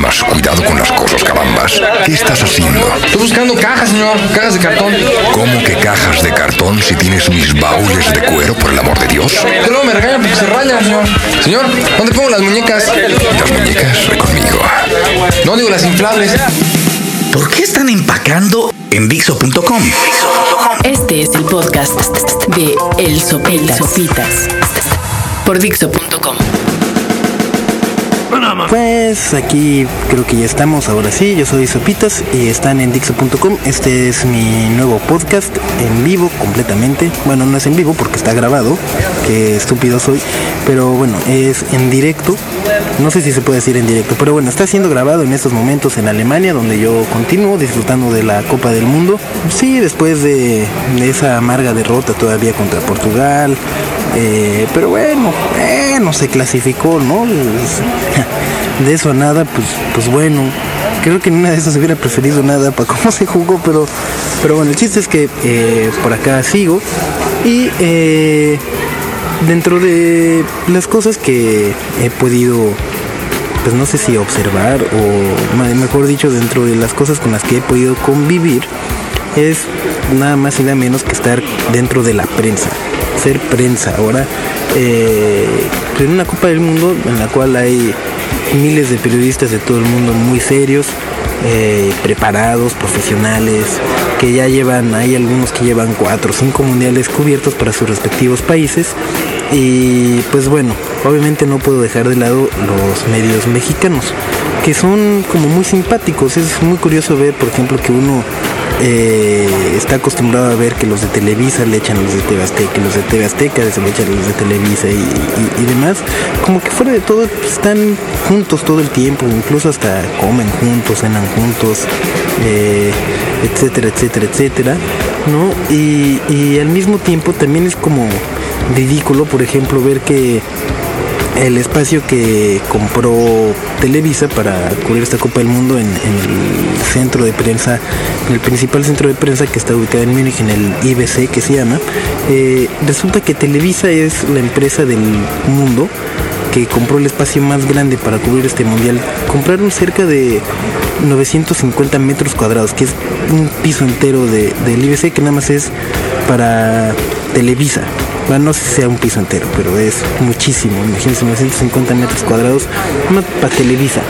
más cuidado con las cosas, carambas. ¿Qué estás haciendo? Estoy buscando cajas, señor. Cajas de cartón. ¿Cómo que cajas de cartón si tienes mis baúles de cuero, por el amor de Dios? Que luego me regañan porque se rayan, señor. Señor, ¿dónde pongo las muñecas? Las muñecas, ven conmigo. No digo las inflables. ¿Por qué están empacando en Dixo.com? Este es el podcast de El Sopitas, Sopitas por Dixo.com. Pues aquí creo que ya estamos, ahora sí, yo soy Sopitas y están en Dixo.com. Este es mi nuevo podcast en vivo completamente. Bueno, no es en vivo porque está grabado, qué estúpido soy, pero bueno, es en directo. No sé si se puede decir en directo, pero bueno, está siendo grabado en estos momentos en Alemania, donde yo continúo disfrutando de la Copa del Mundo. Sí, después de, de esa amarga derrota todavía contra Portugal, eh, pero bueno, bueno, se clasificó, ¿no? De eso a nada, pues, pues bueno. Creo que en una de esas hubiera preferido nada para cómo se jugó, pero, pero bueno, el chiste es que eh, por acá sigo. Y eh, dentro de las cosas que he podido, pues no sé si observar o mejor dicho, dentro de las cosas con las que he podido convivir, es nada más y nada menos que estar dentro de la prensa, ser prensa. Ahora, eh, en una Copa del Mundo en la cual hay miles de periodistas de todo el mundo muy serios, eh, preparados, profesionales, que ya llevan, hay algunos que llevan cuatro o cinco mundiales cubiertos para sus respectivos países. Y pues bueno, obviamente no puedo dejar de lado los medios mexicanos, que son como muy simpáticos. Es muy curioso ver, por ejemplo, que uno eh, está acostumbrado a ver que los de Televisa le echan los de TV Azteca, y los de TV Azteca le echan los de Televisa y demás. Como que fuera de todo pues, están juntos todo el tiempo, incluso hasta comen juntos, cenan juntos, eh, etcétera, etcétera, etcétera, ¿no? Y, y al mismo tiempo también es como ridículo, por ejemplo, ver que el espacio que compró Televisa para cubrir esta Copa del Mundo en, el centro de prensa, en el principal centro de prensa que está ubicado en Múnich, en el IBC que se llama, eh, resulta que Televisa es la empresa del mundo que compró el espacio más grande para cubrir este mundial. Compraron cerca de 950 metros cuadrados, que es un piso entero de, del IBC que nada más es para Televisa. No sé si sea un piso entero, pero es muchísimo. Imagínense, 950 metros cuadrados para Televisa,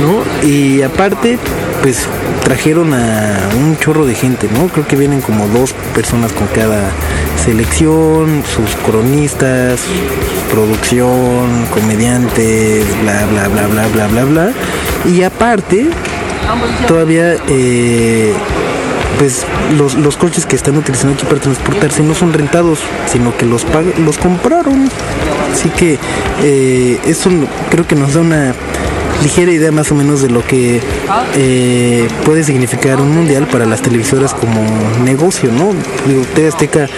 ¿no? Y aparte, pues trajeron a un chorro de gente, ¿no? Creo que vienen como dos personas con cada selección, sus cronistas, producción, comediantes, bla, bla, bla, bla, bla, bla, bla. Y aparte, todavía eh, pues los, los coches que están utilizando aquí para transportarse no son rentados, sino que los los compraron. Así que eh, eso creo que nos da una ligera idea más o menos de lo que eh, puede significar un mundial para las televisoras como negocio, ¿no? Digo, TV Azteca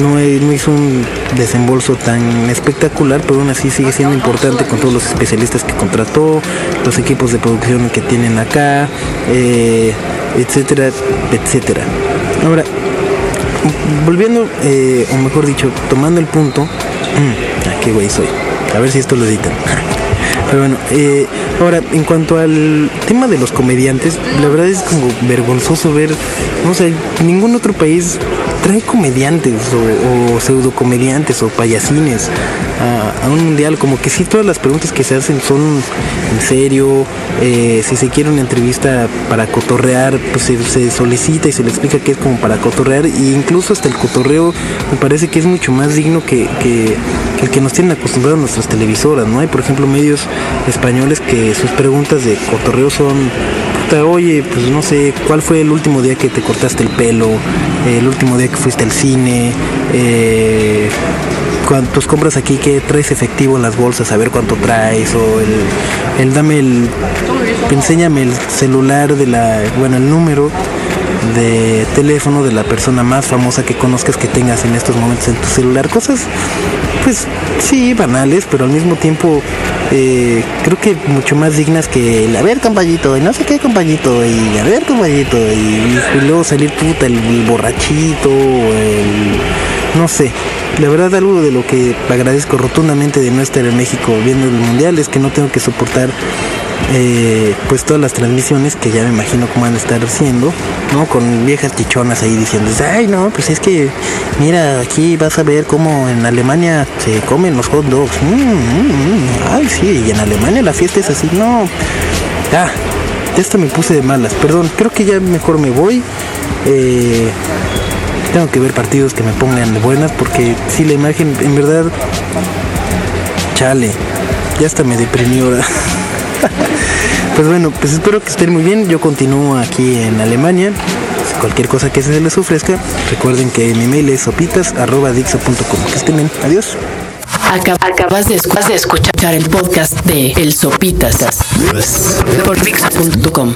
no, no hizo un desembolso tan espectacular, pero aún así sigue siendo importante con todos los especialistas que contrató, los equipos de producción que tienen acá, eh, etcétera, etcétera. Ahora, volviendo, eh, o mejor dicho, tomando el punto, mm, ah, qué güey soy, a ver si esto lo editan. Pero bueno, eh, ahora, en cuanto al tema de los comediantes, la verdad es como vergonzoso ver, no sé, ningún otro país trae comediantes o, o pseudo comediantes o payasines a, un mundial, como que sí todas las preguntas que se hacen son en serio, eh, si se quiere una entrevista para cotorrear, pues se, solicita y se le explica que es como para cotorrear, e incluso hasta el cotorreo me parece que es mucho más digno que, que el que nos tienen acostumbrados nuestras televisoras, ¿no? Hay por ejemplo medios españoles que sus preguntas de cotorreo son oye, pues no sé, ¿cuál fue el último día que te cortaste el pelo? El último día que fuiste al cine, eh, cuando tus compras aquí que traes efectivo en las bolsas, a ver cuánto traes, o el, dame el, enséñame el celular de la, bueno, el número de teléfono de la persona más famosa que conozcas que tengas en estos momentos en tu celular. Cosas, pues sí, banales, pero al mismo tiempo eh, creo que mucho más dignas que el a ver compañito, y no sé qué compañito, y a ver compañito, y, luego salir puta el, el borrachito, el no sé. La verdad algo de lo que agradezco rotundamente de no estar en México viendo el mundial es que no tengo que soportar eh, pues todas las transmisiones que ya me imagino cómo van a estar haciendo, ¿no? Con viejas chichonas ahí diciendo, ay no, pues es que mira, aquí vas a ver cómo en Alemania se comen los hot dogs. Mm, mm, mm. ay sí, y en Alemania la fiesta es así, no. Ya hasta me puse de malas, perdón, creo que ya mejor me voy. Eh, tengo que ver partidos que me pongan de buenas porque si la imagen, en verdad, chale, ya hasta me deprimió ahora. pues bueno, pues espero que estén muy bien. Yo continúo aquí en Alemania. Cualquier cosa que se les ofrezca, recuerden que mi mail es sopitas.dixo.com. Que estén bien. Adiós. Acabas de, escuchar el podcast de El Sopitas por Dixo.com.